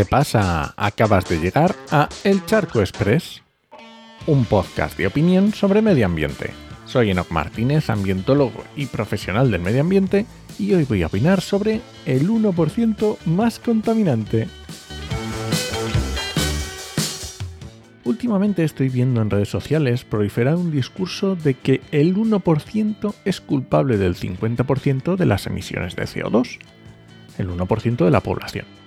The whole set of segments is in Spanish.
¿Qué pasa? Acabas de llegar a El Charco Express, un podcast de opinión sobre medio ambiente. Soy Enoc Martínez, ambientólogo y profesional del medio ambiente, y hoy voy a opinar sobre el 1% más contaminante. Últimamente estoy viendo en redes sociales proliferar un discurso de que el 1% es culpable del 50% de las emisiones de CO2, el 1% de la población.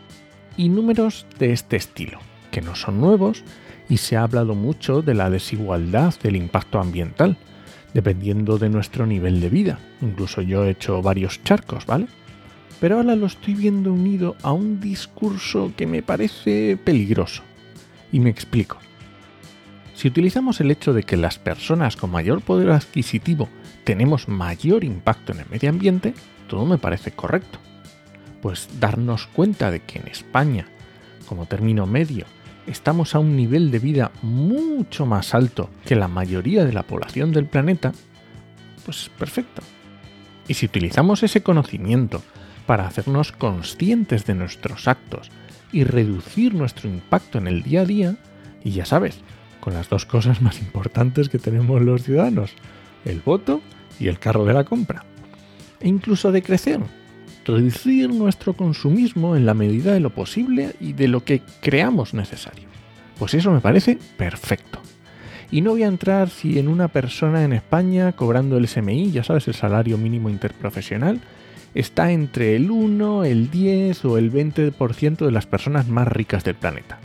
Y números de este estilo, que no son nuevos y se ha hablado mucho de la desigualdad del impacto ambiental, dependiendo de nuestro nivel de vida. Incluso yo he hecho varios charcos, ¿vale? Pero ahora lo estoy viendo unido a un discurso que me parece peligroso. Y me explico. Si utilizamos el hecho de que las personas con mayor poder adquisitivo tenemos mayor impacto en el medio ambiente, todo me parece correcto. Pues darnos cuenta de que en España, como término medio, estamos a un nivel de vida mucho más alto que la mayoría de la población del planeta, pues perfecto. Y si utilizamos ese conocimiento para hacernos conscientes de nuestros actos y reducir nuestro impacto en el día a día, y ya sabes, con las dos cosas más importantes que tenemos los ciudadanos, el voto y el carro de la compra. E incluso de crecer, reducir nuestro consumismo en la medida de lo posible y de lo que creamos necesario. Pues eso me parece perfecto. Y no voy a entrar si en una persona en España cobrando el SMI, ya sabes, el salario mínimo interprofesional, está entre el 1, el 10 o el 20% de las personas más ricas del planeta.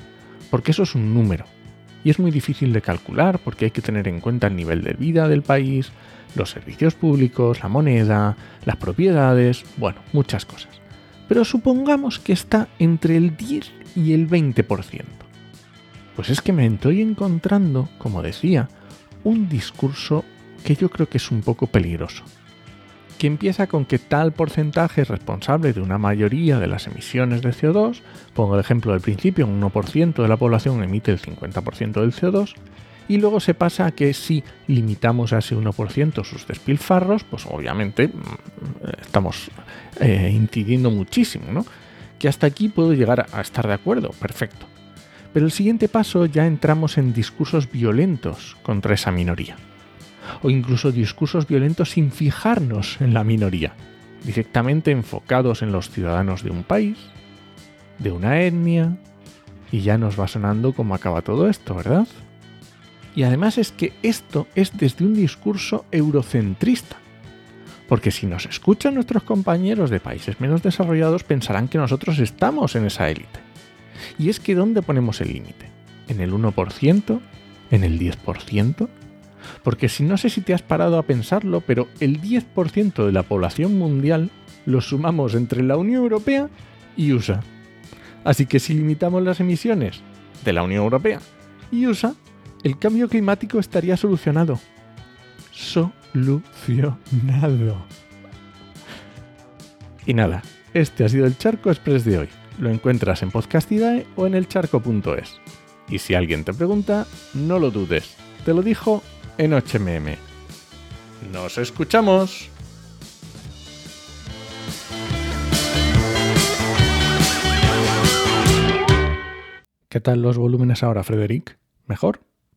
Porque eso es un número, y es muy difícil de calcular porque hay que tener en cuenta el nivel de vida del país, los servicios públicos, la moneda, las propiedades, bueno, muchas cosas. Pero supongamos que está entre el 10 y el 20%. Pues es que me estoy encontrando, como decía, un discurso que yo creo que es un poco peligroso que empieza con que tal porcentaje es responsable de una mayoría de las emisiones de CO2, pongo el ejemplo del principio, un 1% de la población emite el 50% del CO2, y luego se pasa a que si limitamos a ese 1% sus despilfarros, pues obviamente mm, estamos eh, incidiendo muchísimo, ¿no? Que hasta aquí puedo llegar a estar de acuerdo, perfecto. Pero el siguiente paso ya entramos en discursos violentos contra esa minoría o incluso discursos violentos sin fijarnos en la minoría, directamente enfocados en los ciudadanos de un país, de una etnia, y ya nos va sonando cómo acaba todo esto, ¿verdad? Y además es que esto es desde un discurso eurocentrista. Porque si nos escuchan nuestros compañeros de países menos desarrollados pensarán que nosotros estamos en esa élite. Y es que ¿dónde ponemos el límite? ¿En el 1%? ¿En el 10%? Porque si no sé si te has parado a pensarlo, pero el 10% de la población mundial lo sumamos entre la Unión Europea y USA. Así que si limitamos las emisiones de la Unión Europea y USA, el cambio climático estaría solucionado. Solucionado. Y nada, este ha sido el Charco Express de hoy. Lo encuentras en Podcastidae o en elcharco.es. Y si alguien te pregunta, no lo dudes. Te lo dijo en HMM. ¡Nos escuchamos! ¿Qué tal los volúmenes ahora, Frederic? ¿Mejor?